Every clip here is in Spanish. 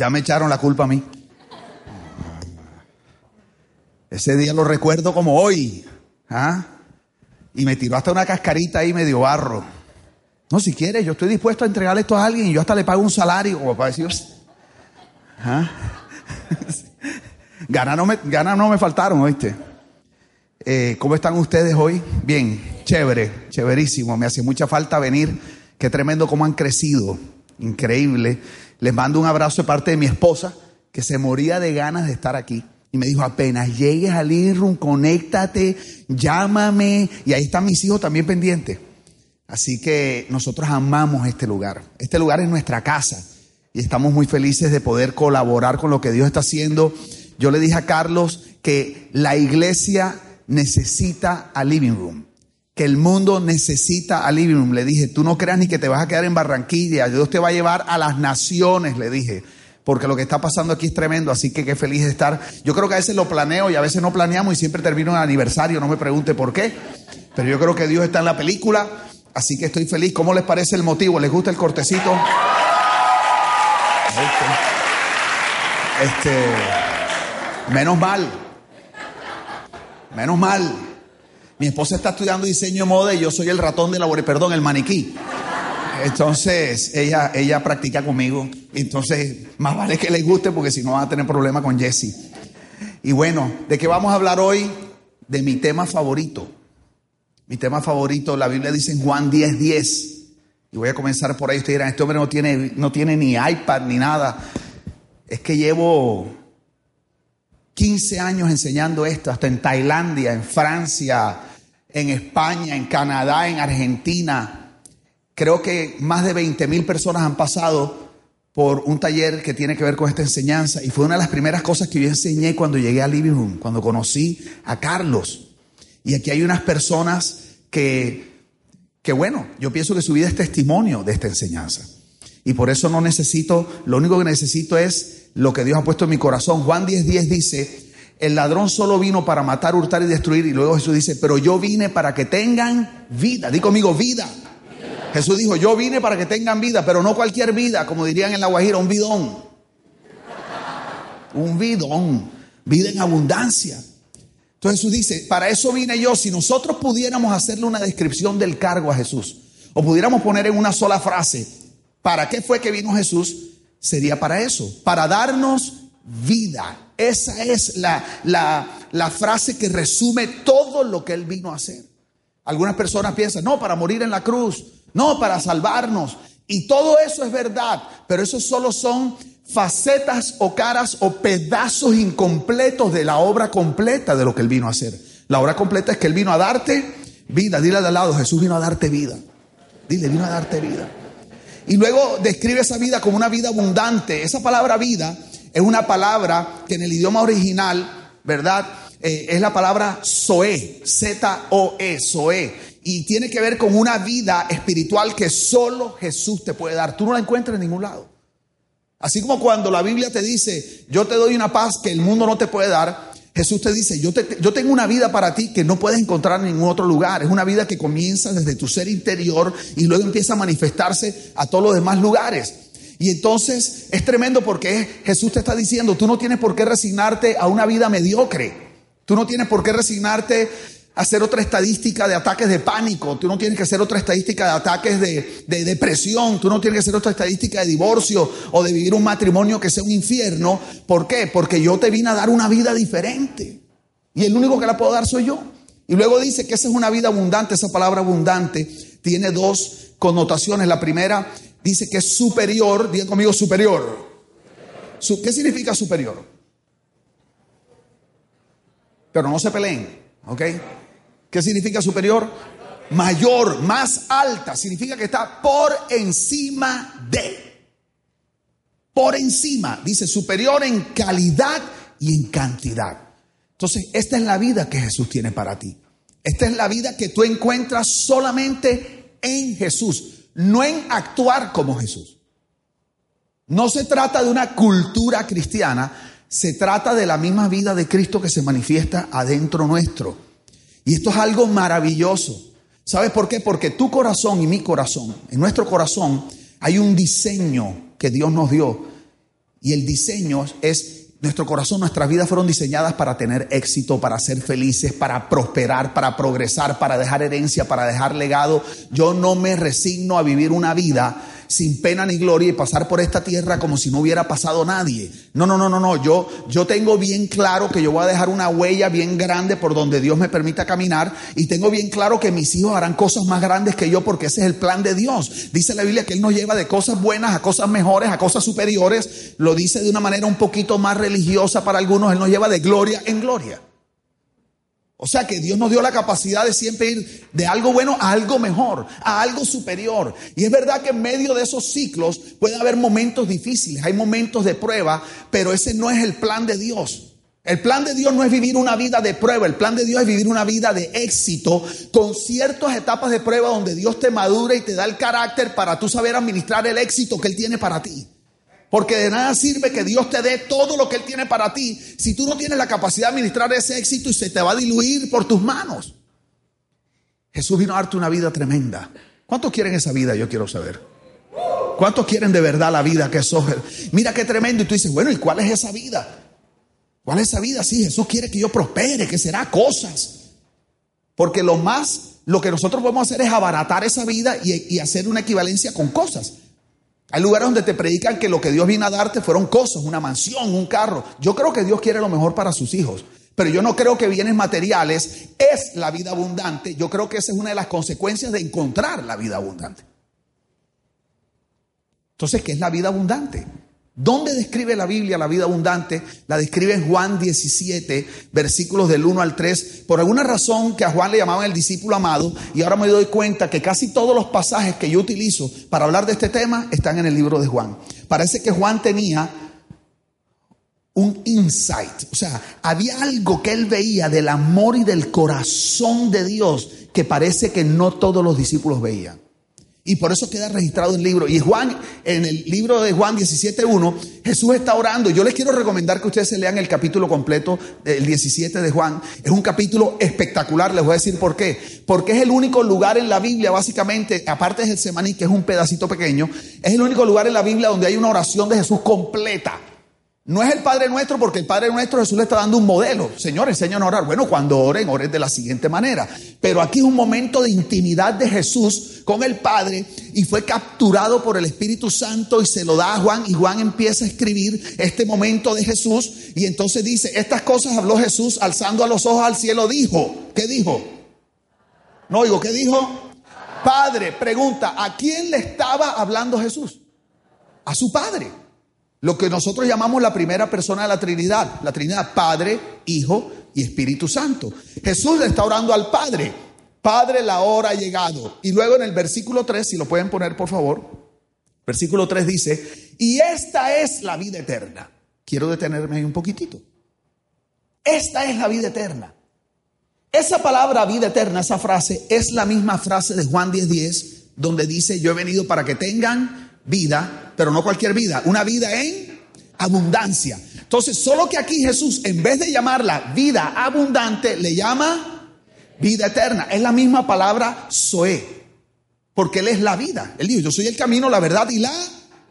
Ya me echaron la culpa a mí. Ese día lo recuerdo como hoy. ¿ah? Y me tiró hasta una cascarita ahí medio barro. No, si quieres, yo estoy dispuesto a entregarle esto a alguien y yo hasta le pago un salario como para decir, ¿ah? no me, no me faltaron, ¿oíste? Eh, ¿Cómo están ustedes hoy? Bien, chévere, chéverísimo. Me hace mucha falta venir. Qué tremendo cómo han crecido. Increíble. Les mando un abrazo de parte de mi esposa, que se moría de ganas de estar aquí. Y me dijo, apenas llegues al Room, conéctate, llámame. Y ahí están mis hijos también pendientes. Así que nosotros amamos este lugar. Este lugar es nuestra casa. Y estamos muy felices de poder colaborar con lo que Dios está haciendo. Yo le dije a Carlos que la iglesia necesita a Living Room. Que el mundo necesita a. Le dije, tú no creas ni que te vas a quedar en Barranquilla. Dios te va a llevar a las naciones, le dije porque lo que está pasando aquí es tremendo, así que qué feliz de estar. Yo creo que a veces lo planeo y a veces no planeamos y siempre termino en aniversario, no me pregunte por qué, pero yo creo que Dios está en la película, así que estoy feliz. ¿Cómo les parece el motivo? ¿Les gusta el cortecito? Este, menos mal, menos mal. Mi esposa está estudiando diseño de moda y yo soy el ratón de la, perdón, el maniquí. Entonces, ella, ella practica conmigo. Entonces, más vale que le guste porque si no va a tener problema con Jesse. Y bueno, ¿de qué vamos a hablar hoy? De mi tema favorito. Mi tema favorito, la Biblia dice en Juan 10, 10. Y voy a comenzar por ahí. Ustedes dirán, este hombre no tiene, no tiene ni iPad ni nada. Es que llevo 15 años enseñando esto, hasta en Tailandia, en Francia, en España, en Canadá, en Argentina Creo que más de 20 mil personas han pasado por un taller que tiene que ver con esta enseñanza y fue una de las primeras cosas que yo enseñé cuando llegué a Living Room, cuando conocí a Carlos. Y aquí hay unas personas que, que bueno, yo pienso que su vida es testimonio de esta enseñanza. Y por eso no necesito, lo único que necesito es lo que Dios ha puesto en mi corazón. Juan 10:10 10 dice, el ladrón solo vino para matar, hurtar y destruir. Y luego Jesús dice, pero yo vine para que tengan vida. Di conmigo, vida. Jesús dijo, yo vine para que tengan vida, pero no cualquier vida, como dirían en la Guajira, un bidón. Un bidón, vida en abundancia. Entonces Jesús dice, para eso vine yo, si nosotros pudiéramos hacerle una descripción del cargo a Jesús, o pudiéramos poner en una sola frase, ¿para qué fue que vino Jesús? Sería para eso, para darnos vida. Esa es la, la, frase que resume todo lo que Él vino a hacer. Algunas personas piensan, no, para morir en la cruz, no, para salvarnos. Y todo eso es verdad, pero eso solo son facetas o caras o pedazos incompletos de la obra completa de lo que Él vino a hacer. La obra completa es que Él vino a darte vida. Dile de al lado, Jesús vino a darte vida. Dile, vino a darte vida. Y luego describe esa vida como una vida abundante. Esa palabra vida es una palabra que en el idioma original, ¿verdad? Eh, es la palabra Zoe, Z-O-E, Zoe y tiene que ver con una vida espiritual que solo Jesús te puede dar. Tú no la encuentras en ningún lado. Así como cuando la Biblia te dice, yo te doy una paz que el mundo no te puede dar, Jesús te dice, yo, te, yo tengo una vida para ti que no puedes encontrar en ningún otro lugar. Es una vida que comienza desde tu ser interior y luego empieza a manifestarse a todos los demás lugares. Y entonces es tremendo porque Jesús te está diciendo, tú no tienes por qué resignarte a una vida mediocre. Tú no tienes por qué resignarte hacer otra estadística de ataques de pánico, tú no tienes que hacer otra estadística de ataques de, depresión, tú no tienes que hacer otra estadística de divorcio o de vivir un matrimonio que sea un infierno. ¿Por qué? Porque yo te vine a dar una vida diferente. Y el único que la puedo dar soy yo. Y luego dice que esa es una vida abundante, esa palabra abundante tiene dos connotaciones. La primera dice que es superior, digan conmigo superior. ¿Qué significa superior? Pero no se peleen, ¿ok? ¿Qué significa superior? Mayor, más alta. Significa que está por encima de. Por encima. Dice superior en calidad y en cantidad. Entonces, esta es la vida que Jesús tiene para ti. Esta es la vida que tú encuentras solamente en Jesús, no en actuar como Jesús. No se trata de una cultura cristiana, se trata de la misma vida de Cristo que se manifiesta adentro nuestro. Y esto es algo maravilloso. ¿Sabes por qué? Porque tu corazón y mi corazón, en nuestro corazón, hay un diseño que Dios nos dio. Y el diseño es nuestro corazón, nuestras vidas fueron diseñadas para tener éxito, para ser felices, para prosperar, para progresar, para dejar herencia, para dejar legado. Yo no me resigno a vivir una vida sin pena ni gloria y pasar por esta tierra como si no hubiera pasado nadie. No, no, no, no, no. Yo, yo tengo bien claro que yo voy a dejar una huella bien grande por donde Dios me permita caminar y tengo bien claro que mis hijos harán cosas más grandes que yo porque ese es el plan de Dios. Dice la Biblia que Él nos lleva de cosas buenas a cosas mejores, a cosas superiores. Lo dice de una manera un poquito más religiosa para algunos. Él nos lleva de gloria en gloria. O sea que Dios nos dio la capacidad de siempre ir de algo bueno a algo mejor, a algo superior. Y es verdad que en medio de esos ciclos puede haber momentos difíciles, hay momentos de prueba, pero ese no es el plan de Dios. El plan de Dios no es vivir una vida de prueba, el plan de Dios es vivir una vida de éxito con ciertas etapas de prueba donde Dios te madura y te da el carácter para tú saber administrar el éxito que Él tiene para ti. Porque de nada sirve que Dios te dé todo lo que Él tiene para ti si tú no tienes la capacidad de administrar ese éxito y se te va a diluir por tus manos. Jesús vino a darte una vida tremenda. ¿Cuántos quieren esa vida? Yo quiero saber. ¿Cuántos quieren de verdad la vida que sos? Mira qué tremendo. Y tú dices, bueno, ¿y cuál es esa vida? ¿Cuál es esa vida? Sí, Jesús quiere que yo prospere, que será cosas. Porque lo más, lo que nosotros podemos hacer es abaratar esa vida y, y hacer una equivalencia con cosas. Hay lugares donde te predican que lo que Dios viene a darte fueron cosas, una mansión, un carro. Yo creo que Dios quiere lo mejor para sus hijos, pero yo no creo que bienes materiales es la vida abundante. Yo creo que esa es una de las consecuencias de encontrar la vida abundante. Entonces, ¿qué es la vida abundante? ¿Dónde describe la Biblia la vida abundante? La describe en Juan 17, versículos del 1 al 3. Por alguna razón que a Juan le llamaban el discípulo amado, y ahora me doy cuenta que casi todos los pasajes que yo utilizo para hablar de este tema están en el libro de Juan. Parece que Juan tenía un insight, o sea, había algo que él veía del amor y del corazón de Dios que parece que no todos los discípulos veían. Y por eso queda registrado en el libro. Y Juan, en el libro de Juan 17.1, Jesús está orando. Yo les quiero recomendar que ustedes se lean el capítulo completo, el 17 de Juan. Es un capítulo espectacular, les voy a decir por qué. Porque es el único lugar en la Biblia, básicamente, aparte del Semaní, que es un pedacito pequeño, es el único lugar en la Biblia donde hay una oración de Jesús completa. No es el Padre Nuestro porque el Padre Nuestro Jesús le está dando un modelo. Señor, enséñanos a orar. Bueno, cuando oren, oren de la siguiente manera. Pero aquí es un momento de intimidad de Jesús con el Padre y fue capturado por el Espíritu Santo y se lo da a Juan y Juan empieza a escribir este momento de Jesús y entonces dice, estas cosas habló Jesús alzando a los ojos al cielo, dijo, ¿qué dijo? No oigo, ¿qué dijo? Padre, pregunta, ¿a quién le estaba hablando Jesús? A su Padre. Lo que nosotros llamamos la primera persona de la Trinidad, la Trinidad Padre, Hijo y Espíritu Santo. Jesús le está orando al Padre. Padre, la hora ha llegado. Y luego en el versículo 3, si lo pueden poner por favor, versículo 3 dice, y esta es la vida eterna. Quiero detenerme ahí un poquitito. Esta es la vida eterna. Esa palabra vida eterna, esa frase, es la misma frase de Juan 10:10, 10, donde dice, yo he venido para que tengan vida, pero no cualquier vida, una vida en abundancia. Entonces, solo que aquí Jesús, en vez de llamarla vida abundante, le llama vida eterna. Es la misma palabra Zoe, porque Él es la vida. Él dijo, yo soy el camino, la verdad y la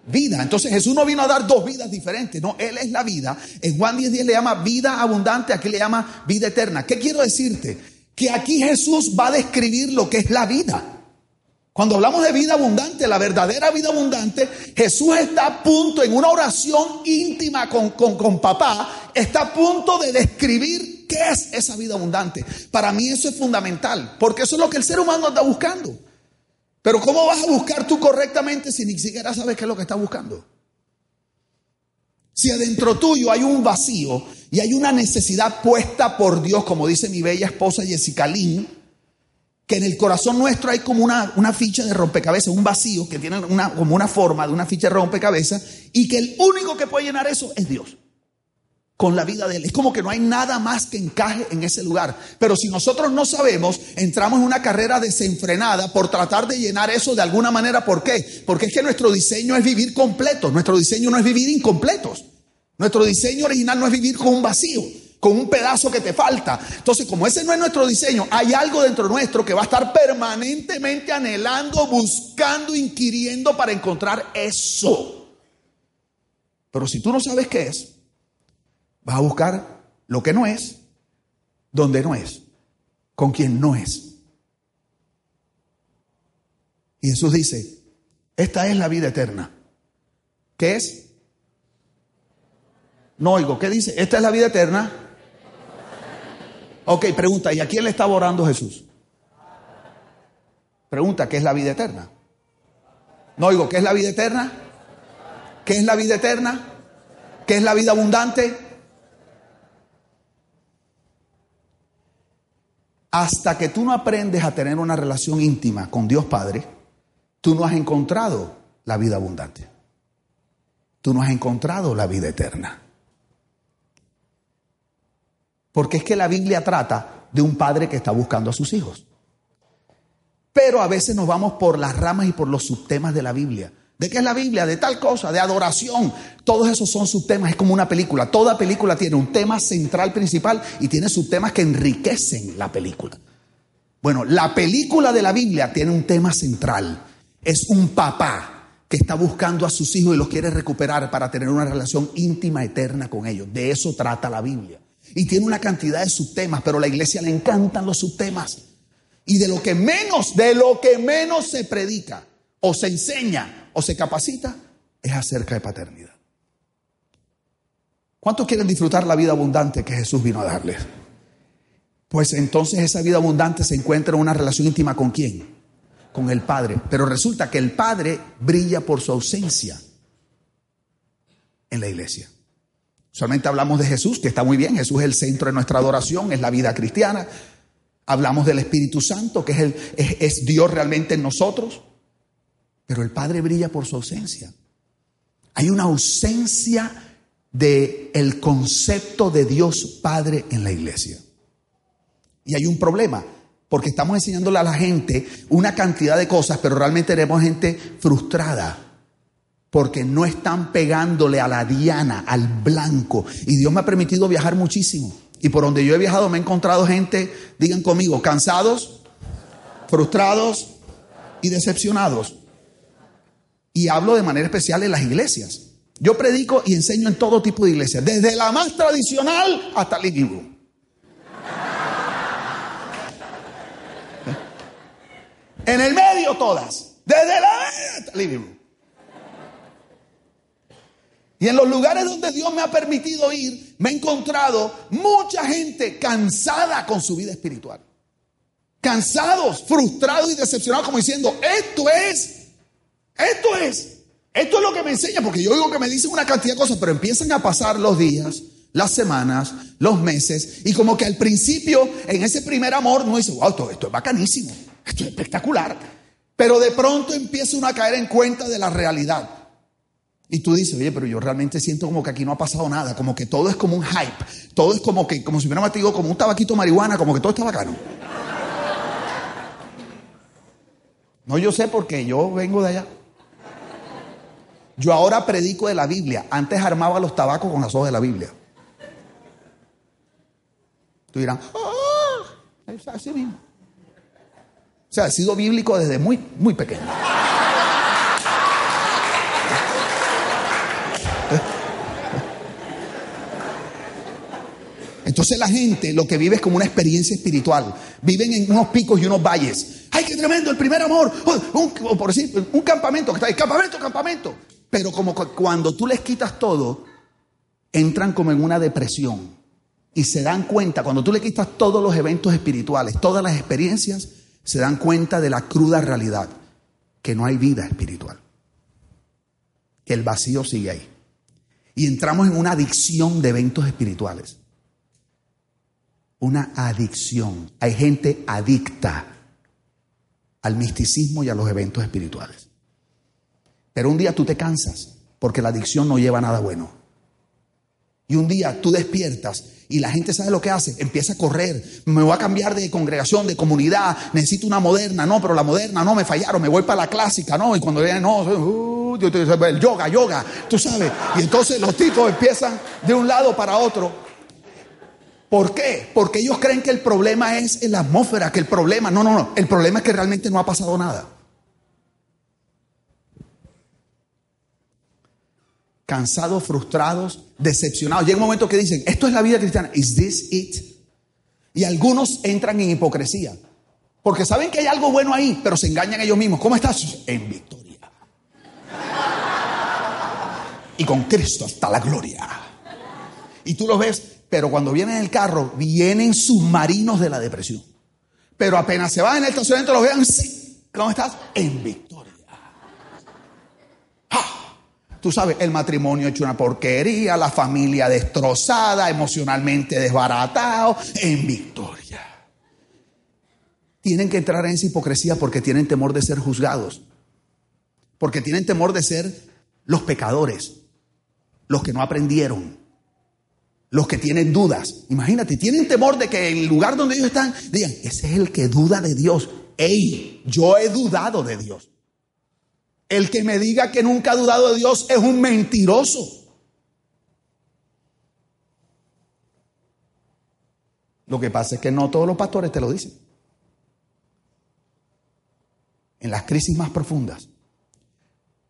vida. Entonces Jesús no vino a dar dos vidas diferentes, no, Él es la vida. En Juan 10, 10 le llama vida abundante, aquí le llama vida eterna. ¿Qué quiero decirte? Que aquí Jesús va a describir lo que es la vida. Cuando hablamos de vida abundante, la verdadera vida abundante, Jesús está a punto en una oración íntima con, con, papá, está a punto de describir qué es esa vida abundante. Para mí eso es fundamental, porque eso es lo que el ser humano anda buscando. Pero ¿cómo vas a buscar tú correctamente si ni siquiera sabes qué es lo que estás buscando? Si adentro tuyo hay un vacío y hay una necesidad puesta por Dios, como dice mi bella esposa Jessica Lynn, que en el corazón nuestro hay como una, una ficha de rompecabezas, un vacío que tiene una, como una forma de una ficha de rompecabezas y que el único que puede llenar eso es Dios con la vida de Él. Es como que no hay nada más que encaje en ese lugar. Pero si nosotros no sabemos, entramos en una carrera desenfrenada por tratar de llenar eso de alguna manera. ¿Por qué? Porque es que nuestro diseño es vivir completos. Nuestro diseño no es vivir incompletos. Nuestro diseño original no es vivir con un vacío con un pedazo que te falta. Entonces, como ese no es nuestro diseño, hay algo dentro nuestro que va a estar permanentemente anhelando, buscando, inquiriendo para encontrar eso. Pero si tú no sabes qué es, vas a buscar lo que no es, donde no es, con quien no es. Y Jesús dice, esta es la vida eterna. ¿Qué es? No oigo, ¿qué dice? Esta es la vida eterna. Ok, pregunta, ¿y a quién le estaba orando Jesús? Pregunta, ¿qué es la vida eterna? No oigo, ¿qué es la vida eterna? ¿Qué es la vida eterna? ¿Qué es la vida abundante? Hasta que tú no aprendes a tener una relación íntima con Dios Padre, tú no has encontrado la vida abundante. Tú no has encontrado la vida eterna. Porque es que la Biblia trata de un padre que está buscando a sus hijos. Pero a veces nos vamos por las ramas y por los subtemas de la Biblia. ¿De qué es la Biblia? De tal cosa, de adoración. Todos esos son subtemas, es como una película. Toda película tiene un tema central principal y tiene subtemas que enriquecen la película. Bueno, la película de la Biblia tiene un tema central. Es un papá que está buscando a sus hijos y los quiere recuperar para tener una relación íntima, eterna con ellos. De eso trata la Biblia. Y tiene una cantidad de subtemas, pero a la iglesia le encantan los subtemas. Y de lo que menos, de lo que menos se predica o se enseña o se capacita es acerca de paternidad. ¿Cuántos quieren disfrutar la vida abundante que Jesús vino a darles? Pues entonces esa vida abundante se encuentra en una relación íntima con quién? Con el Padre. Pero resulta que el Padre brilla por su ausencia en la iglesia. Solamente hablamos de Jesús, que está muy bien, Jesús es el centro de nuestra adoración, es la vida cristiana, Hablamos del Espíritu Santo, que es, es, Dios realmente en nosotros. Pero el Padre brilla por su ausencia. Hay una ausencia del el concepto de Dios Padre en la iglesia. Y hay un problema, porque estamos enseñándole a la gente una cantidad de cosas, pero realmente tenemos gente frustrada, porque no están pegándole a la diana, al blanco. Y Dios me ha permitido viajar muchísimo. Y por donde yo he viajado me he encontrado gente, digan conmigo, cansados, frustrados y decepcionados. Y hablo de manera especial en las iglesias. Yo predico y enseño en todo tipo de iglesias, desde la más tradicional hasta el living En el medio todas, desde la living y en los lugares donde Dios me ha permitido ir, me he encontrado mucha gente cansada con su vida espiritual. Cansados, frustrados y decepcionados, como diciendo, esto es, esto es, esto es lo que me enseña, porque yo digo que me dicen una cantidad de cosas, pero empiezan a pasar los días, las semanas, los meses, y como que al principio, en ese primer amor, no dice, wow, esto, esto es bacanísimo, esto es espectacular. Pero de pronto empieza uno a caer en cuenta de la realidad. Y tú dices, oye, pero yo realmente siento como que aquí no ha pasado nada, como que todo es como un hype, todo es como que, como si hubiera metido como un tabaquito marihuana, como que todo está bacano. No, yo sé porque yo vengo de allá. Yo ahora predico de la Biblia. Antes armaba los tabacos con las hojas de la Biblia. Tú dirán, ah, es así mismo. O sea, he sido bíblico desde muy, muy pequeño. Entonces la gente lo que vive es como una experiencia espiritual. Viven en unos picos y unos valles. ¡Ay, qué tremendo! El primer amor. Oh, un, por decir, un campamento. Campamento, campamento. Pero como cuando tú les quitas todo, entran como en una depresión. Y se dan cuenta, cuando tú le quitas todos los eventos espirituales, todas las experiencias, se dan cuenta de la cruda realidad. Que no hay vida espiritual. Que el vacío sigue ahí. Y entramos en una adicción de eventos espirituales una adicción. Hay gente adicta al misticismo y a los eventos espirituales. Pero un día tú te cansas porque la adicción no lleva nada bueno. Y un día tú despiertas y la gente sabe lo que hace, empieza a correr, me voy a cambiar de congregación, de comunidad, necesito una moderna, no, pero la moderna no, me fallaron, me voy para la clásica, no, y cuando vienen, no, uh, el yoga, yoga, tú sabes, y entonces los tipos empiezan de un lado para otro ¿Por qué? Porque ellos creen que el problema es en la atmósfera, que el problema, no, no, no, el problema es que realmente no ha pasado nada. cansados, frustrados, decepcionados. Llega un momento que dicen, esto es la vida cristiana. ¿Is this it? Y algunos entran en hipocresía. Porque saben que hay algo bueno ahí, pero se engañan ellos mismos. ¿Cómo estás? En victoria. Y con Cristo hasta la gloria. Y tú los ves, pero cuando vienen en el carro, vienen submarinos de la depresión. Pero apenas se van en el estacionamiento, los vean, sí. ¿Cómo estás? En victoria. Tú sabes, el matrimonio hecho una porquería, la familia destrozada, emocionalmente desbaratado, en victoria. Tienen que entrar en esa hipocresía porque tienen temor de ser juzgados. Porque tienen temor de ser los pecadores, los que no aprendieron, los que tienen dudas. Imagínate, tienen temor de que en el lugar donde ellos están digan, ese es el que duda de Dios. Ey, yo he dudado de Dios. El que me diga que nunca ha dudado de Dios es un mentiroso. Lo que pasa es que no todos los pastores te lo dicen. En las crisis más profundas,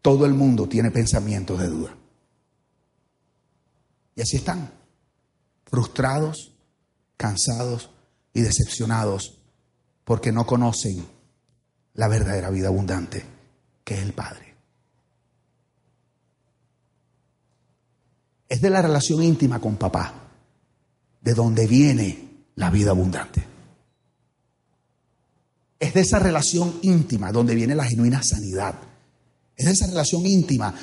todo el mundo tiene pensamientos de duda. Y así están, frustrados, cansados y decepcionados porque no conocen la verdadera vida abundante que es el Padre. Es de la relación íntima con papá, de donde viene la vida abundante. Es de esa relación íntima donde viene la genuina sanidad. Es de esa relación íntima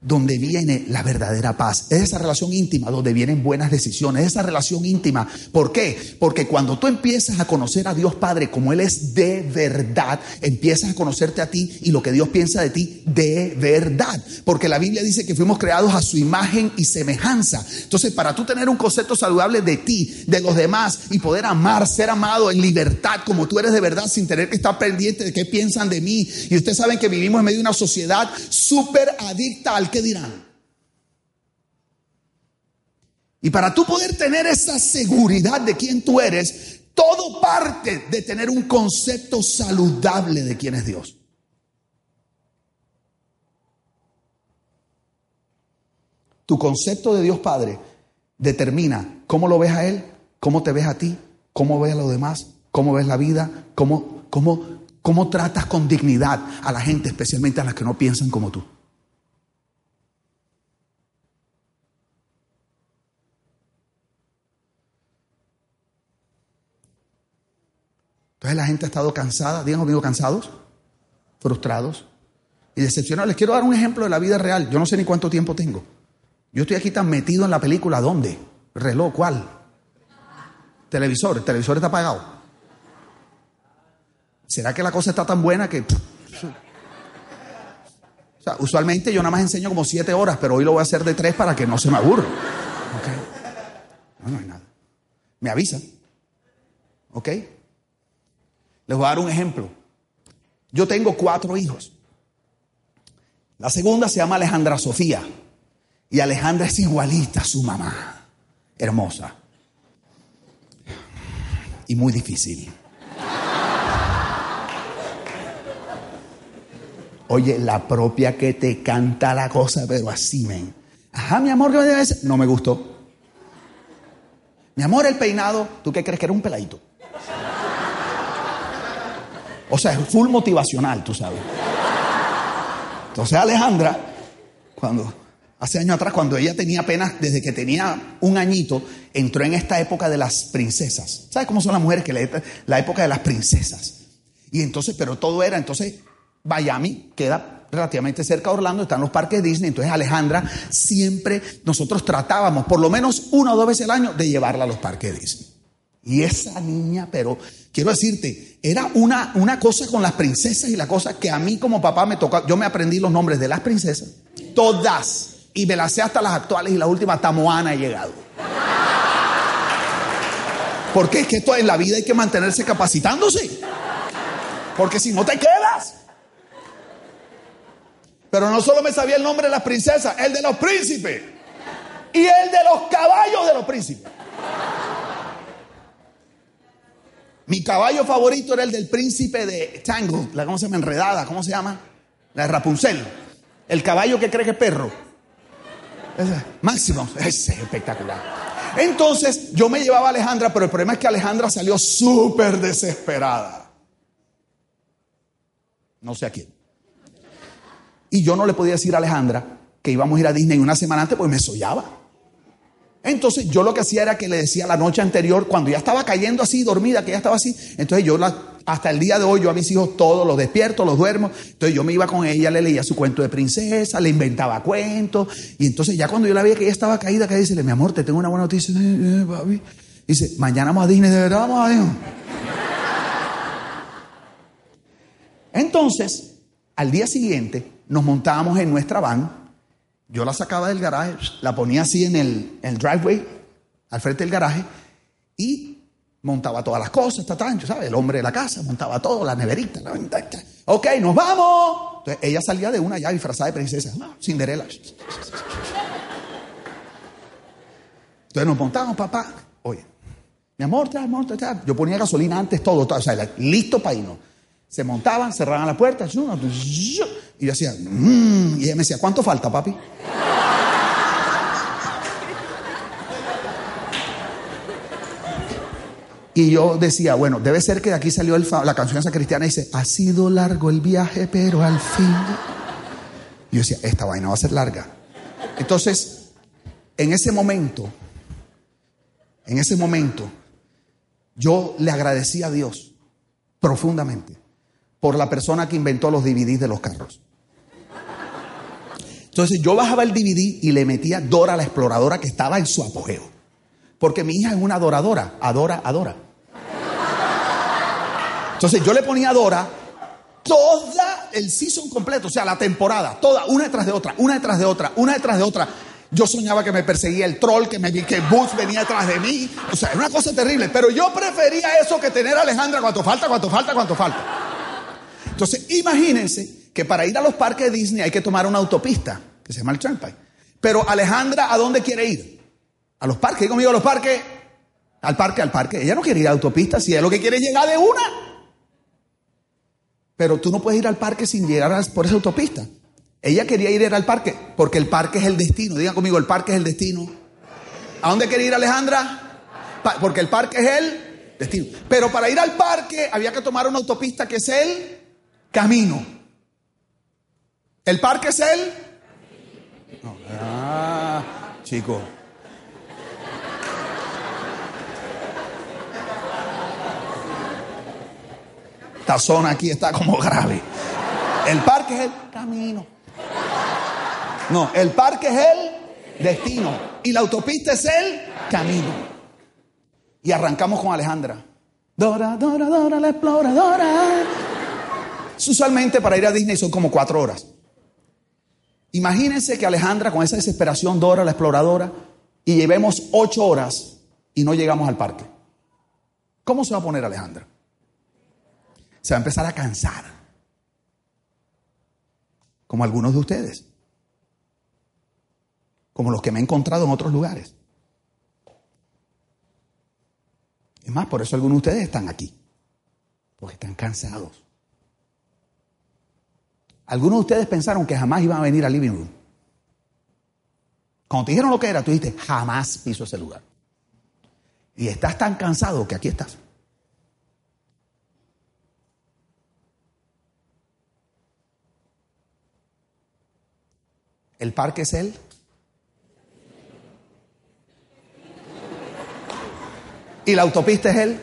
donde viene la verdadera paz. Es esa relación íntima donde vienen buenas decisiones. Es esa relación íntima. ¿Por qué? Porque cuando tú empiezas a conocer a Dios Padre como Él es de verdad, empiezas a conocerte a ti y lo que Dios piensa de ti de verdad. Porque la Biblia dice que fuimos creados a su imagen y semejanza. Entonces, para tú tener un concepto saludable de ti, de los demás y poder amar, ser amado en libertad como tú eres de verdad sin tener que estar pendiente de qué piensan de mí. Y ustedes saben que vivimos en medio de una sociedad súper adicta al ¿qué dirán? Y para tú poder tener esa seguridad de quién tú eres, todo parte de tener un concepto saludable de quién es Dios. Tu concepto de Dios Padre determina cómo lo ves a Él, cómo te ves a ti, cómo ves a los demás, cómo ves la vida, cómo, cómo, cómo tratas con dignidad a la gente, especialmente a las que no piensan como tú. Entonces la gente ha estado cansada, digan conmigo, cansados, frustrados y decepcionados. Les quiero dar un ejemplo de la vida real. Yo no sé ni cuánto tiempo tengo. Yo estoy aquí tan metido en la película. ¿Dónde? ¿Reloj? ¿Cuál? Televisor. El televisor está apagado. ¿Será que la cosa está tan buena que... O sea, usualmente yo nada más enseño como siete horas, pero hoy lo voy a hacer de tres para que no se me aburra. No, no hay nada. Me avisa. ¿Ok? Les voy a dar un ejemplo. Yo tengo cuatro hijos. La segunda se llama Alejandra Sofía. Y Alejandra es igualita a su mamá. Hermosa. Y muy difícil. Oye, la propia que te canta la cosa, pero así, men. Ajá, mi amor, ¿qué me? No me gustó. Mi amor, el peinado, ¿tú qué crees que era un peladito? O sea, es full motivacional, tú sabes. Entonces Alejandra, cuando hace años atrás, cuando ella tenía apenas, desde que tenía un añito, entró en esta época de las princesas. ¿Sabes cómo son las mujeres? Que la, época de las princesas. Y entonces, pero todo era, entonces, Miami queda relativamente cerca de Orlando, están los parques Disney, entonces Alejandra siempre nosotros tratábamos por lo menos una o dos veces al año de llevarla a los parques Disney. Y esa niña, pero quiero decirte, era una, una cosa con las princesas y la cosa que a mí como papá me tocó. Yo me aprendí los nombres de las princesas, todas. Y me las sé hasta las actuales y la última, Tamoana ha llegado. Porque es que esto en la vida hay que mantenerse capacitándose. Porque si no te quedas. Pero no solo me sabía el nombre de las princesas, el de los príncipes. Y el de los caballos de los príncipes. Mi caballo favorito era el del príncipe de Tangle, la cómo se llama enredada, ¿cómo se llama? La de Rapunzel. El caballo que cree que es perro. máximo. Es espectacular. Entonces yo me llevaba a Alejandra, pero el problema es que Alejandra salió súper desesperada. No sé a quién. Y yo no le podía decir a Alejandra que íbamos a ir a Disney una semana antes porque me soñaba. Entonces yo lo que hacía era que le decía la noche anterior, cuando ya estaba cayendo así, dormida, que ya estaba así, entonces yo la, hasta el día de hoy yo a mis hijos todos los despierto, los duermo, entonces yo me iba con ella, le leía su cuento de princesa, le inventaba cuentos, y entonces ya cuando yo la veía que ella estaba caída, que dice, mi amor, te tengo una buena noticia, eh, eh, dice, mañana vamos a Disney, de verdad vamos a Disney. Entonces, al día siguiente, nos montábamos en nuestra van, yo la sacaba del garaje, la ponía así en el, driveway, al frente del garaje, y montaba todas las cosas, está tancho, ¿sabes? El hombre de la casa montaba todo, la neverita, la Ok, nos vamos. Entonces ella salía de una ya disfrazada de princesa, Cinderella. Entonces nos montamos, papá. Oye, mi amor, trae, amor. Yo ponía gasolina antes, todo, todo o sea, listo para irnos. Se montaban, cerraban la puerta, y yo hacía, mmm, y ella me decía, ¿cuánto falta, papi? Y yo decía, bueno, debe ser que de aquí salió la canción esa cristiana y dice, ha sido largo el viaje, pero al fin. Yo decía, esta vaina va a ser larga. Entonces, en ese momento, en ese momento, yo le agradecí a Dios profundamente por la persona que inventó los DVDs de los carros. Entonces yo bajaba el DVD y le metía Dora la exploradora que estaba en su apogeo. Porque mi hija es una adoradora, adora, adora. Entonces yo le ponía a Dora toda el season completo, o sea, la temporada, toda, una detrás de otra, una detrás de otra, una detrás de otra. Yo soñaba que me perseguía el troll, que, me, que venía detrás de mí. O sea, era una cosa terrible. Pero yo prefería eso que tener a Alejandra cuanto falta, cuanto falta, cuanto falta. Entonces, imagínense que para ir a los parques de Disney hay que tomar una autopista, que se llama el Turnpike. Pero Alejandra, ¿a dónde quiere ir? A los parques. conmigo a los parques. Al parque, al parque. Ella no quiere ir a autopista, si es lo que quiere llegar de una. Pero tú no puedes ir al parque sin llegar por esa autopista. Ella quería ir al parque, porque el parque es el destino. Digan conmigo, el parque es el destino. ¿A dónde quiere ir Alejandra? porque el parque es el destino. Pero para ir al parque había que tomar una autopista que es el camino. ¿El parque es el? Ah, chico. Esta zona aquí está como grave. El parque es el camino. No, el parque es el destino. Y la autopista es el camino. Y arrancamos con Alejandra. Dora, Dora, Dora, la exploradora. Usualmente para ir a Disney son como cuatro horas. Imagínense que Alejandra, con esa desesperación, Dora, la exploradora, y llevemos ocho horas y no llegamos al parque. ¿Cómo se va a poner Alejandra? se va a empezar a cansar. Como algunos de ustedes. Como los que me he encontrado en otros lugares. Es más, por eso algunos de ustedes están aquí. Porque están cansados. Algunos de ustedes pensaron que jamás iban a venir al living room. Cuando te dijeron lo que era, tú dijiste, jamás piso ese lugar. Y estás tan cansado que aquí estás. ¿El parque es Él? ¿Y la autopista es Él?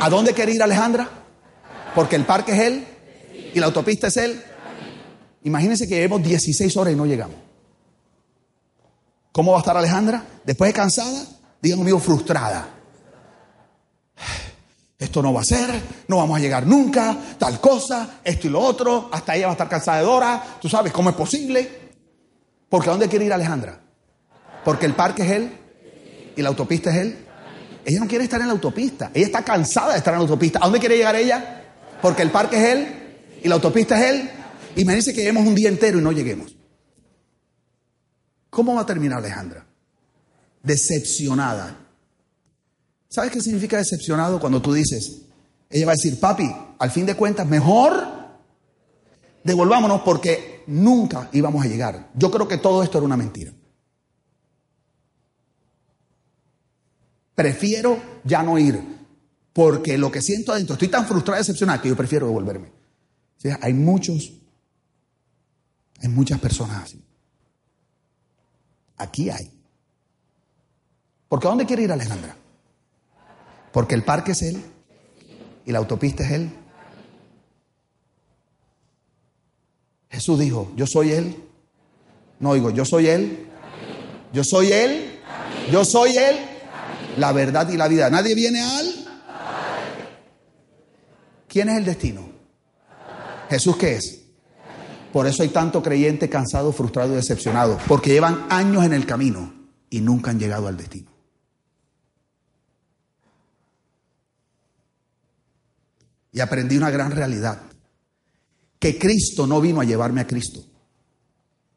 ¿A dónde quiere ir Alejandra? Porque el parque es Él y la autopista es Él. Imagínense que llevamos 16 horas y no llegamos. ¿Cómo va a estar Alejandra? Después de cansada, digan conmigo, frustrada. Esto no va a ser, no vamos a llegar nunca, tal cosa, esto y lo otro, hasta ella va a estar cansada de Dora, tú sabes cómo es posible. Porque ¿a dónde quiere ir Alejandra? Porque el parque es él y la autopista es él. Ella no quiere estar en la autopista. Ella está cansada de estar en la autopista. ¿A dónde quiere llegar ella? Porque el parque es él y la autopista es él. Y me dice que lleguemos un día entero y no lleguemos. ¿Cómo va a terminar Alejandra? Decepcionada. ¿Sabes qué significa decepcionado cuando tú dices? Ella va a decir, papi, al fin de cuentas, mejor devolvámonos porque nunca íbamos a llegar. Yo creo que todo esto era una mentira. Prefiero ya no ir porque lo que siento adentro, estoy tan frustrada y decepcionada que yo prefiero devolverme. O sea, hay muchos hay muchas personas así. Aquí hay. ¿Porque a dónde quiere ir Alejandra? Porque el parque es él y la autopista es él. Jesús dijo, yo soy él. No digo, yo soy él. Yo soy él. Yo soy él. La verdad y la vida. Nadie viene al... ¿Quién es el destino? Jesús qué es? Por eso hay tanto creyente cansado, frustrado y decepcionado. Porque llevan años en el camino y nunca han llegado al destino. Y aprendí una gran realidad. Que Cristo no vino a llevarme a Cristo.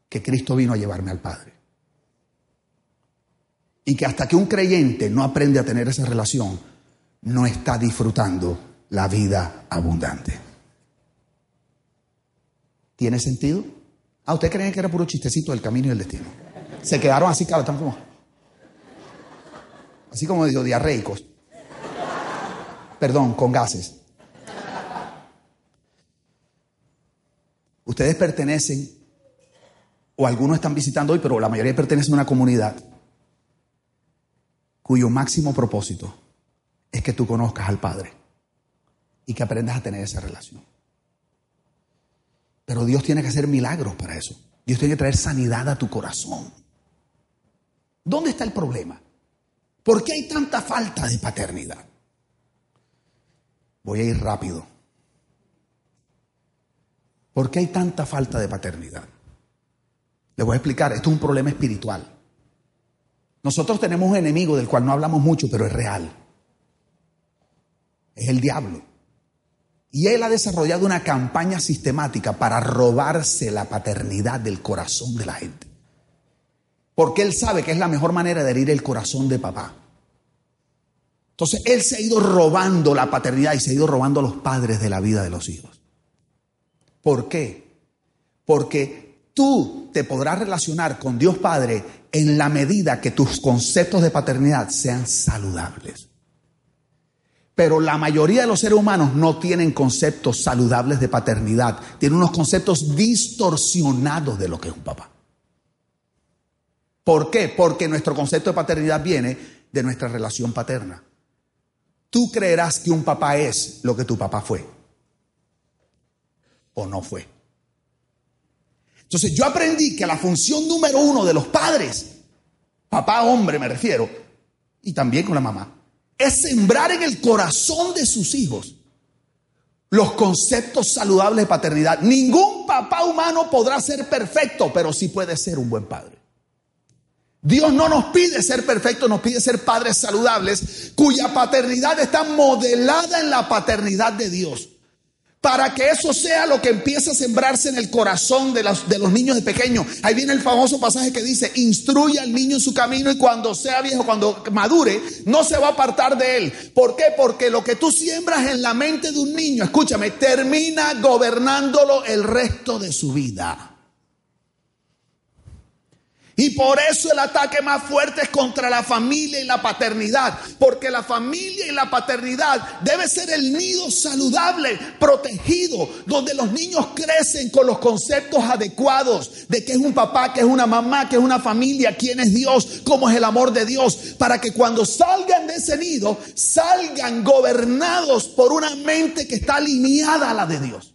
Que Cristo vino a llevarme al Padre. Y que hasta que un creyente no aprende a tener esa relación, no está disfrutando la vida abundante. ¿Tiene sentido? Ah, ¿usted creen que era puro chistecito del camino y el destino? Se quedaron así, claro, están como. Así como diarreicos. Perdón, con gases. Ustedes pertenecen, o algunos están visitando hoy, pero la mayoría pertenecen a una comunidad cuyo máximo propósito es que tú conozcas al Padre y que aprendas a tener esa relación. Pero Dios tiene que hacer milagros para eso. Dios tiene que traer sanidad a tu corazón. ¿Dónde está el problema? ¿Por qué hay tanta falta de paternidad? Voy a ir rápido. ¿Por qué hay tanta falta de paternidad? Les voy a explicar, esto es un problema espiritual. Nosotros tenemos un enemigo del cual no hablamos mucho, pero es real. Es el diablo. Y él ha desarrollado una campaña sistemática para robarse la paternidad del corazón de la gente. Porque él sabe que es la mejor manera de herir el corazón de papá. Entonces él se ha ido robando la paternidad y se ha ido robando a los padres de la vida de los hijos. ¿Por qué? Porque tú te podrás relacionar con Dios Padre en la medida que tus conceptos de paternidad sean saludables. Pero la mayoría de los seres humanos no tienen conceptos saludables de paternidad, tienen unos conceptos distorsionados de lo que es un papá. ¿Por qué? Porque nuestro concepto de paternidad viene de nuestra relación paterna. Tú creerás que un papá es lo que tu papá fue o no fue. Entonces yo aprendí que la función número uno de los padres, papá hombre me refiero, y también con la mamá, es sembrar en el corazón de sus hijos los conceptos saludables de paternidad. Ningún papá humano podrá ser perfecto, pero sí puede ser un buen padre. Dios no nos pide ser perfectos, nos pide ser padres saludables, cuya paternidad está modelada en la paternidad de Dios para que eso sea lo que empiece a sembrarse en el corazón de los, de los niños de pequeño. Ahí viene el famoso pasaje que dice, instruye al niño en su camino y cuando sea viejo, cuando madure, no se va a apartar de él. ¿Por qué? Porque lo que tú siembras en la mente de un niño, escúchame, termina gobernándolo el resto de su vida. Y por eso el ataque más fuerte es contra la familia y la paternidad. Porque la familia y la paternidad debe ser el nido saludable, protegido, donde los niños crecen con los conceptos adecuados de qué es un papá, qué es una mamá, qué es una familia, quién es Dios, cómo es el amor de Dios. Para que cuando salgan de ese nido, salgan gobernados por una mente que está alineada a la de Dios.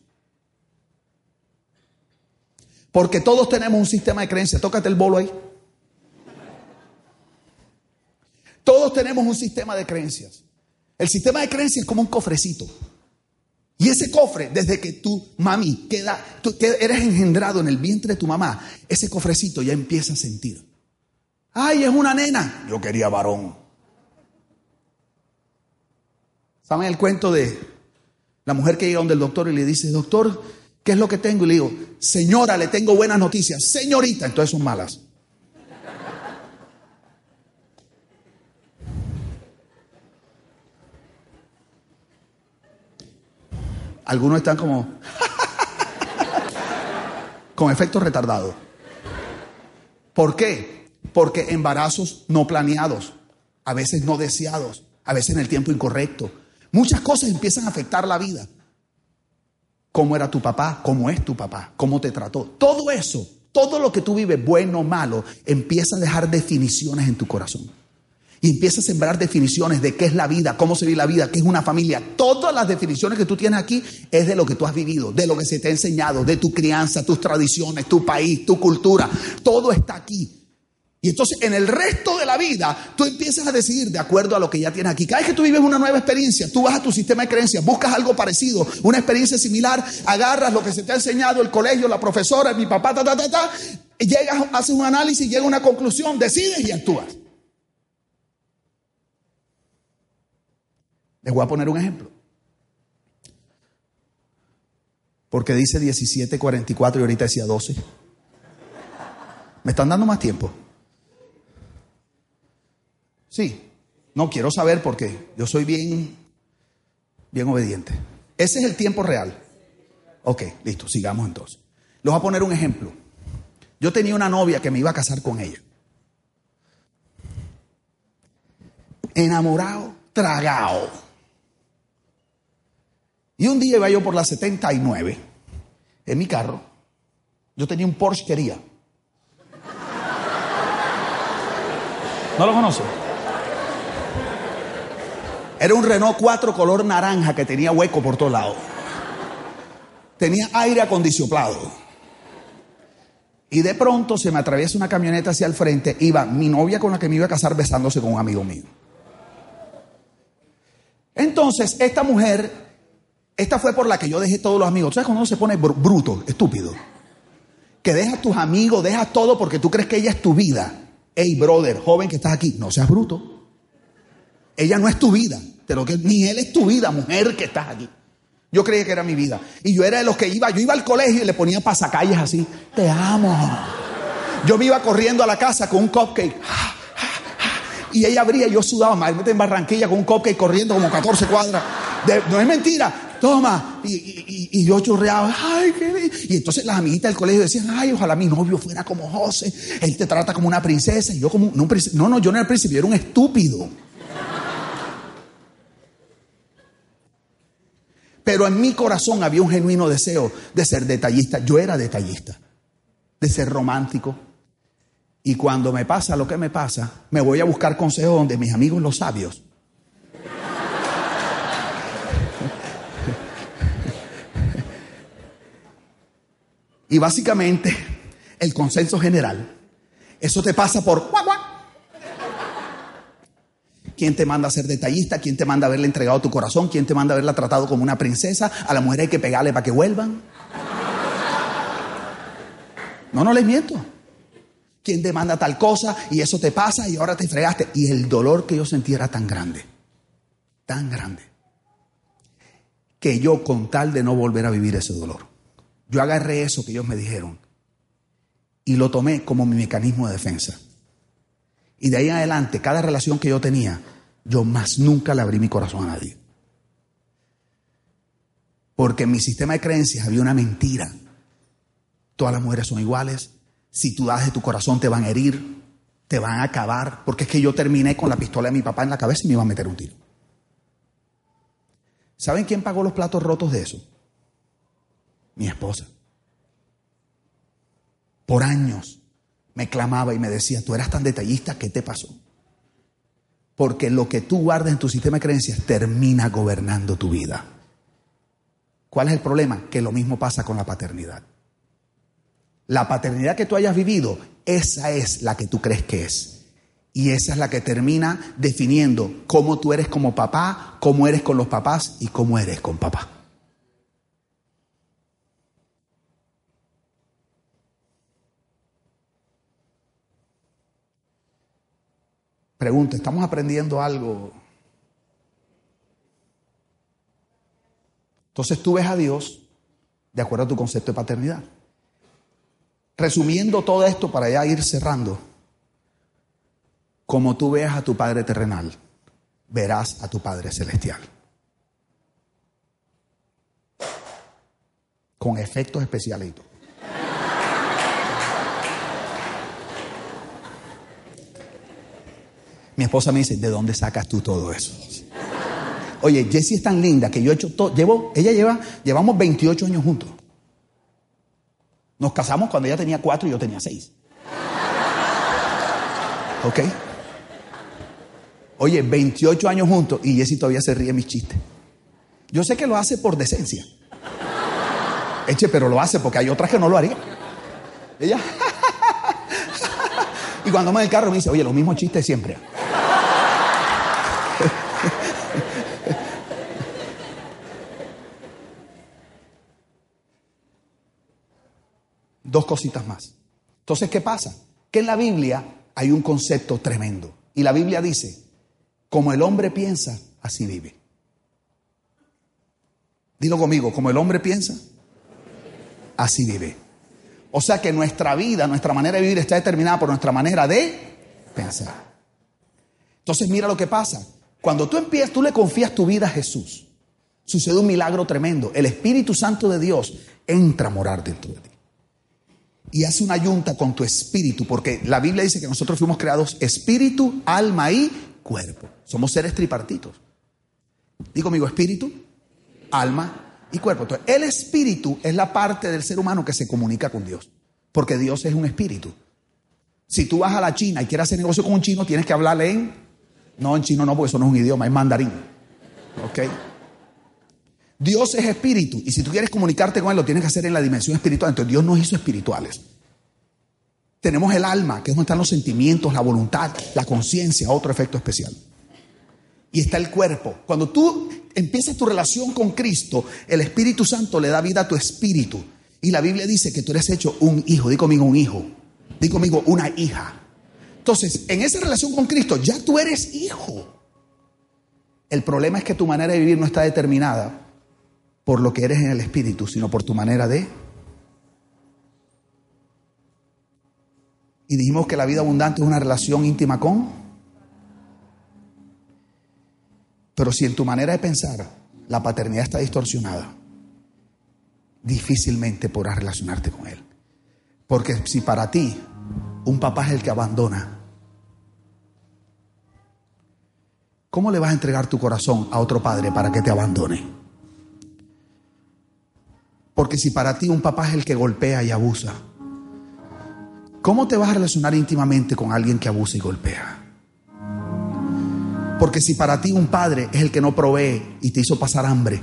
Porque todos tenemos un sistema de creencias. Tócate el bolo ahí. Todos tenemos un sistema de creencias. El sistema de creencias es como un cofrecito. Y ese cofre, desde que tu mami queda, tú eres engendrado en el vientre de tu mamá, ese cofrecito ya empieza a sentir. Ay, es una nena. Yo quería varón. ¿Saben el cuento de la mujer que llega donde el doctor y le dice, doctor, ¿Qué es lo que tengo? Y le digo, señora, le tengo buenas noticias. Señorita, entonces son malas. Algunos están como con efectos retardados. ¿Por qué? Porque embarazos no planeados, a veces no deseados, a veces en el tiempo incorrecto. Muchas cosas empiezan a afectar la vida. ¿Cómo era tu papá? ¿Cómo es tu papá? ¿Cómo te trató? Todo eso, todo lo que tú vives, bueno o malo, empieza a dejar definiciones en tu corazón. Y empieza a sembrar definiciones de qué es la vida, cómo se vive la vida, qué es una familia. Todas las definiciones que tú tienes aquí es de lo que tú has vivido, de lo que se te ha enseñado, de tu crianza, tus tradiciones, tu país, tu cultura. Todo está aquí. Y entonces en el resto de la vida tú empiezas a decidir de acuerdo a lo que ya tienes aquí. Cada vez que tú vives una nueva experiencia, tú vas a tu sistema de creencias, buscas algo parecido, una experiencia similar, agarras lo que se te ha enseñado, el colegio, la profesora, mi papá, ta, ta, ta, ta, llegas, haces un análisis, llega a una conclusión, decides y actúas. Les voy a poner un ejemplo. Porque dice 17.44 y ahorita decía 12. ¿Me están dando más tiempo? Sí. No quiero saber porque yo soy bien, bien obediente. Ese es el tiempo real. Ok, listo, sigamos entonces. Les voy a poner un ejemplo. Yo tenía una novia que me iba a casar con ella. Enamorado, tragado. Y un día iba yo por la 79 en mi carro. Yo tenía un Porsche quería. ¿No lo conoce? Era un Renault 4 color naranja que tenía hueco por todos lados. Tenía aire acondicionado. Y de pronto se me atraviesa una camioneta hacia el frente. Iba mi novia con la que me iba a casar besándose con un amigo mío. Entonces, esta mujer esta fue por la que yo dejé todos los amigos. ¿Sabes cuando uno se pone bruto, estúpido? Que dejas tus amigos, dejas todo porque tú crees que ella es tu vida. Hey, brother, joven que estás aquí, no seas bruto. Ella no es tu vida, que ni él es tu vida, mujer que estás aquí. Yo creía que era mi vida. Y yo era de los que iba, yo iba al colegio y le ponía pasacalles así. Te amo. Yo me iba corriendo a la casa con un cupcake. Y ella abría, yo sudaba, me en Barranquilla con un cupcake corriendo como 14 cuadras. no es mentira toma. Y, yo chorreaba, ay, qué Y entonces las amiguitas del colegio decían, ay, ojalá mi novio fuera como José, él te trata como una princesa. Y yo como, no, no, no yo no era príncipe, yo era un estúpido. Pero en mi corazón había un genuino deseo de ser detallista. Yo era detallista, de ser romántico. Y cuando me pasa lo que me pasa, me voy a buscar consejos donde mis amigos los sabios Y básicamente, el consenso general, eso te pasa por ¿Quién te manda a ser detallista? ¿Quién te manda a haberle entregado tu corazón? ¿Quién te manda a haberla tratado como una princesa? A la mujer hay que pegarle para que vuelvan. No, no les miento. ¿Quién te manda tal cosa? Y eso te pasa y ahora te fregaste. Y el dolor que yo sentí era tan grande, tan grande, que yo con tal de no volver a vivir ese dolor, yo agarré eso que ellos me dijeron y lo tomé como mi mecanismo de defensa. Y de ahí en adelante, cada relación que yo tenía, yo más nunca le abrí mi corazón a nadie. Porque en mi sistema de creencias había una mentira. Todas las mujeres son iguales. Si tú das de tu corazón te van a herir, te van a acabar. Porque es que yo terminé con la pistola de mi papá en la cabeza y me iba a meter un tiro. ¿Saben quién pagó los platos rotos de eso? mi esposa. Por años me clamaba y me decía, tú eras tan detallista, ¿qué te pasó? Porque lo que tú guardas en tu sistema de creencias termina gobernando tu vida. ¿Cuál es el problema? Que lo mismo pasa con la paternidad. La paternidad que tú hayas vivido, esa es la que tú crees que es. Y esa es la que termina definiendo cómo tú eres como papá, cómo eres con los papás y cómo eres con papá. Pregunta, ¿estamos aprendiendo algo? Entonces tú ves a Dios de acuerdo a tu concepto de paternidad. Resumiendo todo esto para ya ir cerrando, como tú veas a tu Padre terrenal, verás a tu Padre celestial. Con efectos especialitos. Mi Mi esposa me dice, ¿de dónde sacas tú todo eso? Oye, Jessie es tan linda que yo he hecho todo, llevo, ella lleva, llevamos 28 años juntos. Nos casamos cuando ella tenía 4 y yo tenía 6. ¿Ok? Oye, 28 años juntos y Jessie todavía se ríe mis chistes. Yo sé que lo hace por decencia. Eche, pero lo hace porque hay otras que no lo harían. Ella. y cuando me en el carro me dice, oye, los mismos chistes siempre. Dos cositas más. Entonces, ¿qué pasa? Que en la Biblia hay un concepto tremendo. Y la Biblia dice, como el hombre piensa, así vive. Dilo conmigo, como el hombre piensa, así vive. O sea que nuestra vida, nuestra manera de vivir está determinada por nuestra manera de pensar. Entonces mira lo que pasa. Cuando tú empiezas, tú le confías tu vida a Jesús. Sucede un milagro tremendo. El Espíritu Santo de Dios entra a morar dentro de ti. Y hace una yunta con tu espíritu, porque la Biblia dice que nosotros fuimos creados espíritu, alma y cuerpo. Somos seres tripartitos. Digo, amigo, espíritu, alma y cuerpo. Entonces, el espíritu es la parte del ser humano que se comunica con Dios, porque Dios es un espíritu. Si tú vas a la China y quieres hacer negocio con un chino, tienes que hablarle en... No, en chino no, porque eso no es un idioma, es mandarín. ¿Ok? Dios es espíritu y si tú quieres comunicarte con Él, lo tienes que hacer en la dimensión espiritual. Entonces Dios nos hizo espirituales. Tenemos el alma, que es donde están los sentimientos, la voluntad, la conciencia, otro efecto especial. Y está el cuerpo. Cuando tú empiezas tu relación con Cristo, el Espíritu Santo le da vida a tu espíritu. Y la Biblia dice que tú eres hecho un hijo. Di conmigo un hijo. Di conmigo una hija. Entonces, en esa relación con Cristo, ya tú eres hijo. El problema es que tu manera de vivir no está determinada por lo que eres en el espíritu, sino por tu manera de... Y dijimos que la vida abundante es una relación íntima con... Pero si en tu manera de pensar la paternidad está distorsionada, difícilmente podrás relacionarte con él. Porque si para ti un papá es el que abandona, ¿cómo le vas a entregar tu corazón a otro padre para que te abandone? Porque si para ti un papá es el que golpea y abusa, ¿cómo te vas a relacionar íntimamente con alguien que abusa y golpea? Porque si para ti un padre es el que no provee y te hizo pasar hambre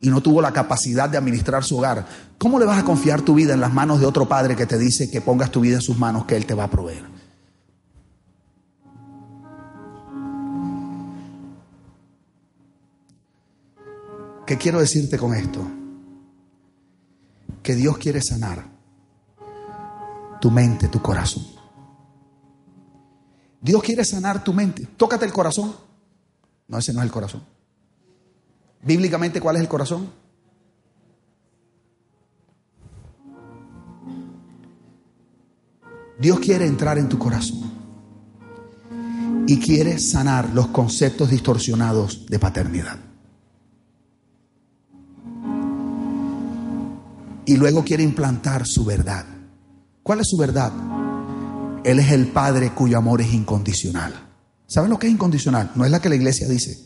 y no tuvo la capacidad de administrar su hogar, ¿cómo le vas a confiar tu vida en las manos de otro padre que te dice que pongas tu vida en sus manos, que él te va a proveer? ¿Qué quiero decirte con esto? Que Dios quiere sanar tu mente, tu corazón. Dios quiere sanar tu mente. Tócate el corazón. No, ese no es el corazón. Bíblicamente, ¿cuál es el corazón? Dios quiere entrar en tu corazón y quiere sanar los conceptos distorsionados de paternidad. Y luego quiere implantar su verdad. ¿Cuál es su verdad? Él es el Padre cuyo amor es incondicional. ¿Saben lo que es incondicional? No es la que la iglesia dice,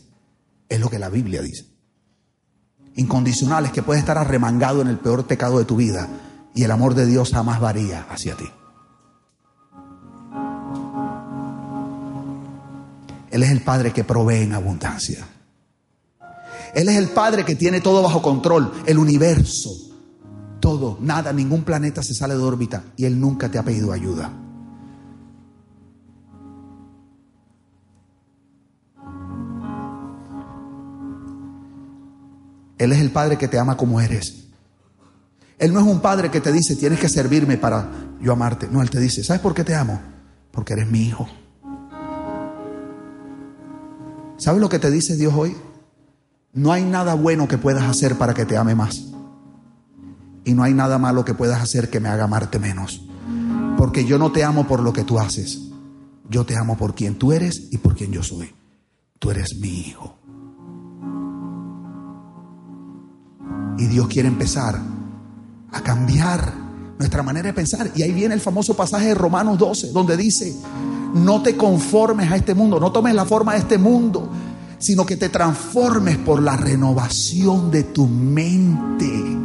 es lo que la Biblia dice. Incondicional es que puedes estar arremangado en el peor pecado de tu vida y el amor de Dios jamás varía hacia ti. Él es el Padre que provee en abundancia. Él es el Padre que tiene todo bajo control, el universo, todo, nada, ningún planeta se sale de órbita y Él nunca te ha pedido ayuda. Él es el Padre que te ama como eres. Él no es un Padre que te dice, tienes que servirme para yo amarte. No, Él te dice, ¿sabes por qué te amo? Porque eres mi hijo. ¿Sabes lo que te dice Dios hoy? No hay nada bueno que puedas hacer para que te ame más. Y no hay nada malo que puedas hacer que me haga amarte menos. Porque yo no te amo por lo que tú haces. Yo te amo por quien tú eres y por quien yo soy. Tú eres mi hijo. Y Dios quiere empezar a cambiar nuestra manera de pensar. Y ahí viene el famoso pasaje de Romanos 12, donde dice, no te conformes a este mundo, no tomes la forma de este mundo, sino que te transformes por la renovación de tu mente.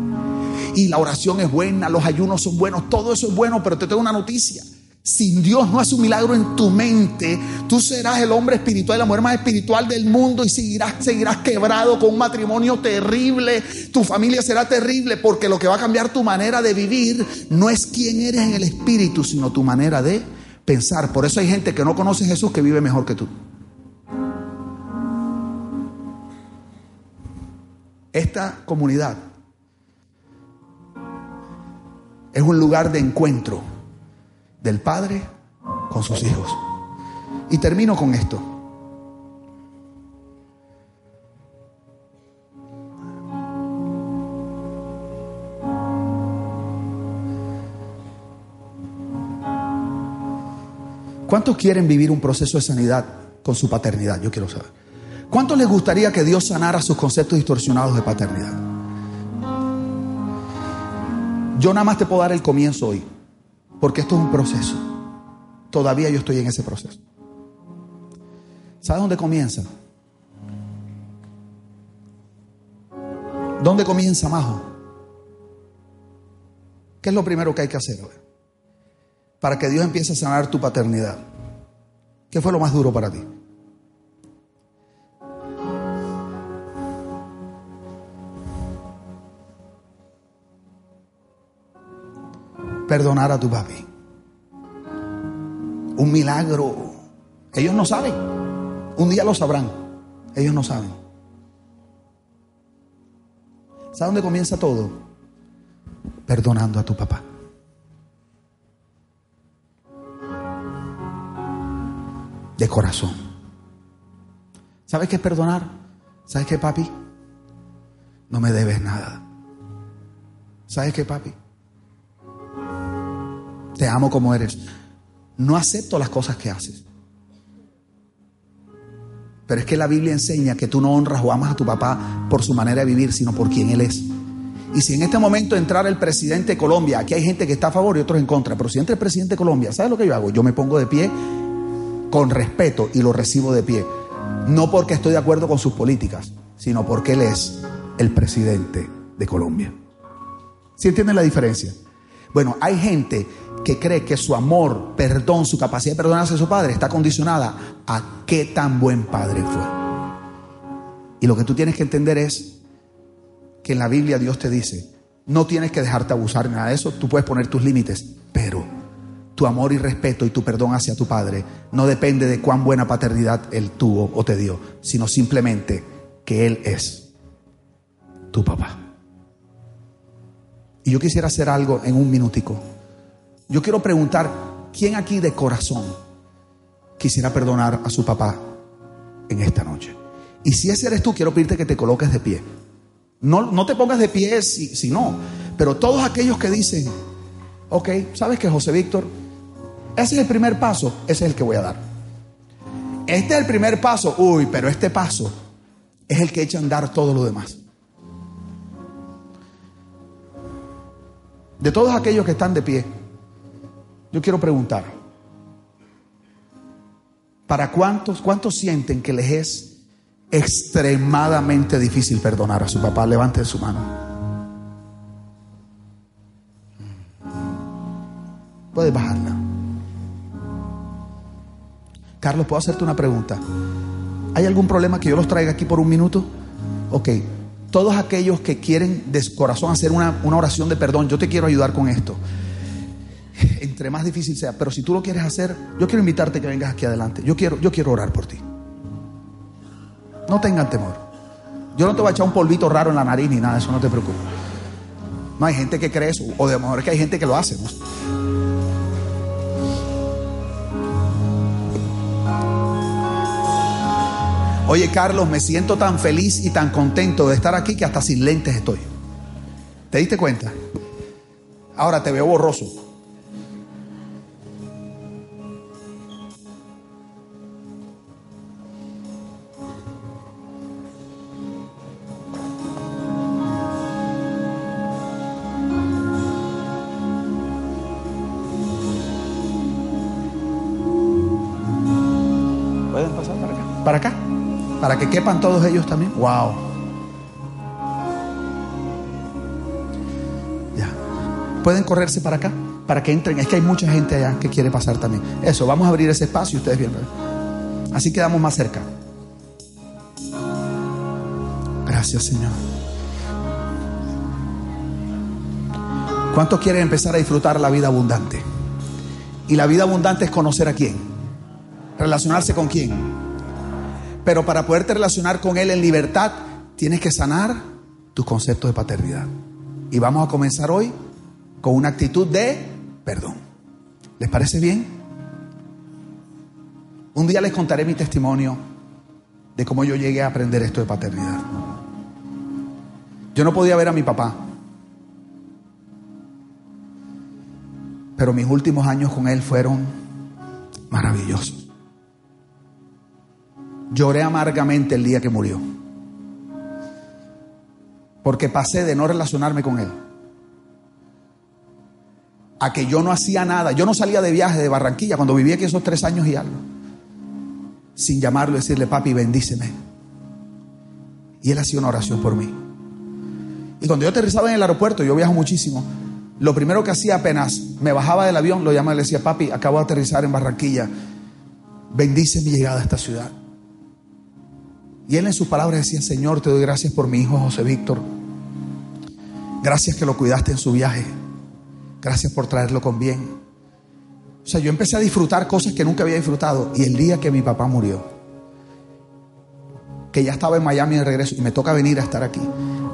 Y la oración es buena, los ayunos son buenos, todo eso es bueno, pero te tengo una noticia. Si Dios no hace un milagro en tu mente, tú serás el hombre espiritual, la mujer más espiritual del mundo y seguirás, seguirás quebrado con un matrimonio terrible. Tu familia será terrible porque lo que va a cambiar tu manera de vivir no es quién eres en el espíritu, sino tu manera de pensar. Por eso hay gente que no conoce a Jesús que vive mejor que tú. Esta comunidad es un lugar de encuentro del Padre con sus hijos. Y termino con esto. ¿Cuántos quieren vivir un proceso de sanidad con su paternidad? Yo quiero saber. ¿Cuántos les gustaría que Dios sanara sus conceptos distorsionados de paternidad? Yo nada más te puedo dar el comienzo hoy. Porque esto es un proceso. Todavía yo estoy en ese proceso. ¿Sabes dónde comienza? ¿Dónde comienza Majo? ¿Qué es lo primero que hay que hacer? Para que Dios empiece a sanar tu paternidad. ¿Qué fue lo más duro para ti? Perdonar a tu papi. Un milagro. Ellos no saben. Un día lo sabrán. Ellos no saben. ¿Sabes dónde comienza todo? Perdonando a tu papá. De corazón. ¿Sabes qué es perdonar? ¿Sabes qué, papi? No me debes nada. ¿Sabes qué, papi? Te amo como eres. No acepto las cosas que haces. Pero es que la Biblia enseña que tú no honras o amas a tu papá por su manera de vivir, sino por quien él es. Y si en este momento entrara el presidente de Colombia, aquí hay gente que está a favor y otros en contra, pero si entra el presidente de Colombia, ¿sabes lo que yo hago? Yo me pongo de pie con respeto y lo recibo de pie. No porque estoy de acuerdo con sus políticas, sino porque él es el presidente de Colombia. ¿Sí entienden la diferencia? Bueno, hay gente que cree que su amor, perdón, su capacidad de perdonarse a su padre está condicionada a qué tan buen padre fue. Y lo que tú tienes que entender es que en la Biblia Dios te dice, no tienes que dejarte abusar ni nada de eso, tú puedes poner tus límites, pero tu amor y respeto y tu perdón hacia tu padre no depende de cuán buena paternidad él tuvo o te dio, sino simplemente que él es tu papá. Y yo quisiera hacer algo en un minutico. Yo quiero preguntar, ¿quién aquí de corazón quisiera perdonar a su papá en esta noche? Y si ese eres tú, quiero pedirte que te coloques de pie. No, no te pongas de pie si, si no, pero todos aquellos que dicen, ok, ¿sabes que José Víctor? Ese es el primer paso, ese es el que voy a dar. Este es el primer paso, uy, pero este paso es el que echa a andar todo lo demás. De todos aquellos que están de pie, yo quiero preguntar, ¿para cuántos, cuántos sienten que les es extremadamente difícil perdonar a su papá? Levanten su mano. Puedes bajarla. Carlos, ¿puedo hacerte una pregunta? ¿Hay algún problema que yo los traiga aquí por un minuto? Ok, todos aquellos que quieren de corazón hacer una, una oración de perdón, yo te quiero ayudar con esto entre más difícil sea, pero si tú lo quieres hacer, yo quiero invitarte que vengas aquí adelante. Yo quiero, yo quiero orar por ti. No tengan temor. Yo no te voy a echar un polvito raro en la nariz ni nada, eso no te preocupes. No hay gente que cree eso, o de mejor que hay gente que lo hace. Oye, Carlos, me siento tan feliz y tan contento de estar aquí que hasta sin lentes estoy. ¿Te diste cuenta? Ahora te veo borroso. Que quepan todos ellos también. Wow. Ya. Pueden correrse para acá. Para que entren. Es que hay mucha gente allá que quiere pasar también. Eso, vamos a abrir ese espacio ustedes bien. Así quedamos más cerca. Gracias, Señor. ¿Cuántos quieren empezar a disfrutar la vida abundante? Y la vida abundante es conocer a quién, relacionarse con quién. Pero para poderte relacionar con Él en libertad, tienes que sanar tus conceptos de paternidad. Y vamos a comenzar hoy con una actitud de perdón. ¿Les parece bien? Un día les contaré mi testimonio de cómo yo llegué a aprender esto de paternidad. Yo no podía ver a mi papá. Pero mis últimos años con él fueron maravillosos. Lloré amargamente el día que murió. Porque pasé de no relacionarme con él a que yo no hacía nada. Yo no salía de viaje de Barranquilla cuando vivía aquí esos tres años y algo. Sin llamarlo y decirle, papi, bendíceme. Y él hacía una oración por mí. Y cuando yo aterrizaba en el aeropuerto, yo viajo muchísimo, lo primero que hacía apenas me bajaba del avión, lo llamaba y le decía, papi, acabo de aterrizar en Barranquilla, bendice mi llegada a esta ciudad. Y él en sus palabras decía, Señor, te doy gracias por mi hijo José Víctor. Gracias que lo cuidaste en su viaje. Gracias por traerlo con bien. O sea, yo empecé a disfrutar cosas que nunca había disfrutado. Y el día que mi papá murió, que ya estaba en Miami de regreso y me toca venir a estar aquí,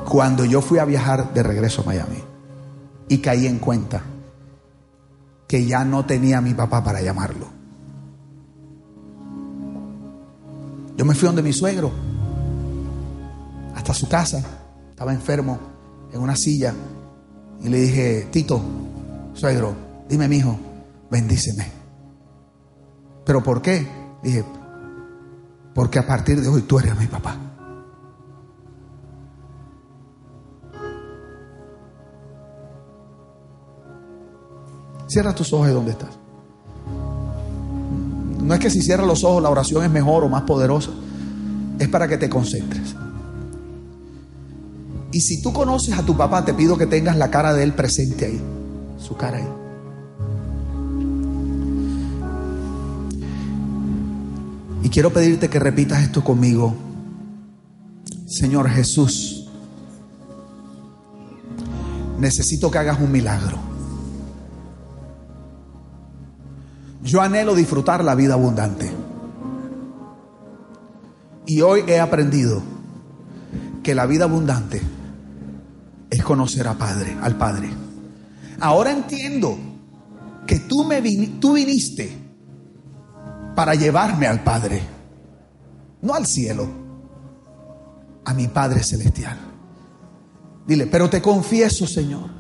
cuando yo fui a viajar de regreso a Miami y caí en cuenta que ya no tenía a mi papá para llamarlo. Yo me fui donde mi suegro, hasta su casa, estaba enfermo, en una silla, y le dije, Tito, suegro, dime mi hijo, bendíceme. ¿Pero por qué? Dije, porque a partir de hoy tú eres mi papá. Cierra tus ojos de donde estás. No es que si cierras los ojos la oración es mejor o más poderosa. Es para que te concentres. Y si tú conoces a tu papá, te pido que tengas la cara de él presente ahí. Su cara ahí. Y quiero pedirte que repitas esto conmigo. Señor Jesús, necesito que hagas un milagro. Yo anhelo disfrutar la vida abundante. Y hoy he aprendido que la vida abundante es conocer a Padre, al Padre. Ahora entiendo que tú me tú viniste para llevarme al Padre, no al cielo, a mi Padre celestial. Dile, pero te confieso, Señor,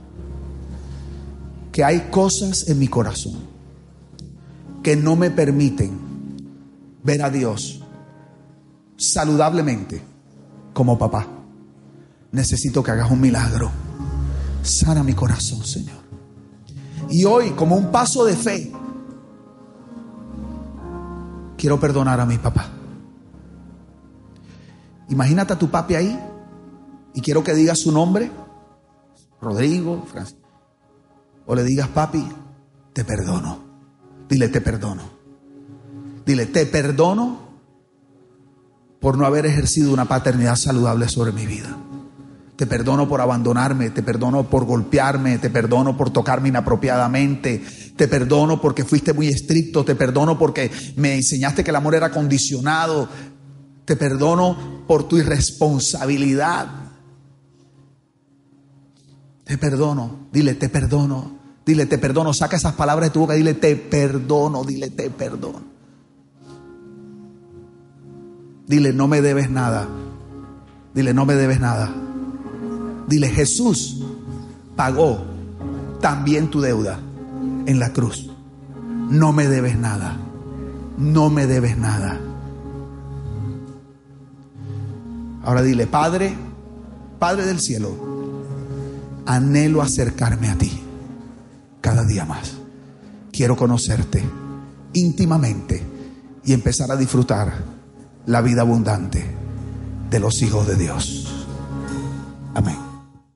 que hay cosas en mi corazón que no me permiten ver a Dios saludablemente como papá. Necesito que hagas un milagro. Sana mi corazón, Señor. Y hoy, como un paso de fe, quiero perdonar a mi papá. Imagínate a tu papi ahí y quiero que digas su nombre, Rodrigo, Francis, o le digas, papi, te perdono. Dile, te perdono. Dile, te perdono por no haber ejercido una paternidad saludable sobre mi vida. Te perdono por abandonarme, te perdono por golpearme, te perdono por tocarme inapropiadamente, te perdono porque fuiste muy estricto, te perdono porque me enseñaste que el amor era condicionado, te perdono por tu irresponsabilidad. Te perdono, dile, te perdono. Dile, te perdono. Saca esas palabras de tu boca. Dile, te perdono. Dile, te perdono. Dile, no me debes nada. Dile, no me debes nada. Dile, Jesús pagó también tu deuda en la cruz. No me debes nada. No me debes nada. Ahora dile, Padre, Padre del cielo, anhelo acercarme a ti cada día más. Quiero conocerte íntimamente y empezar a disfrutar la vida abundante de los hijos de Dios. Amén.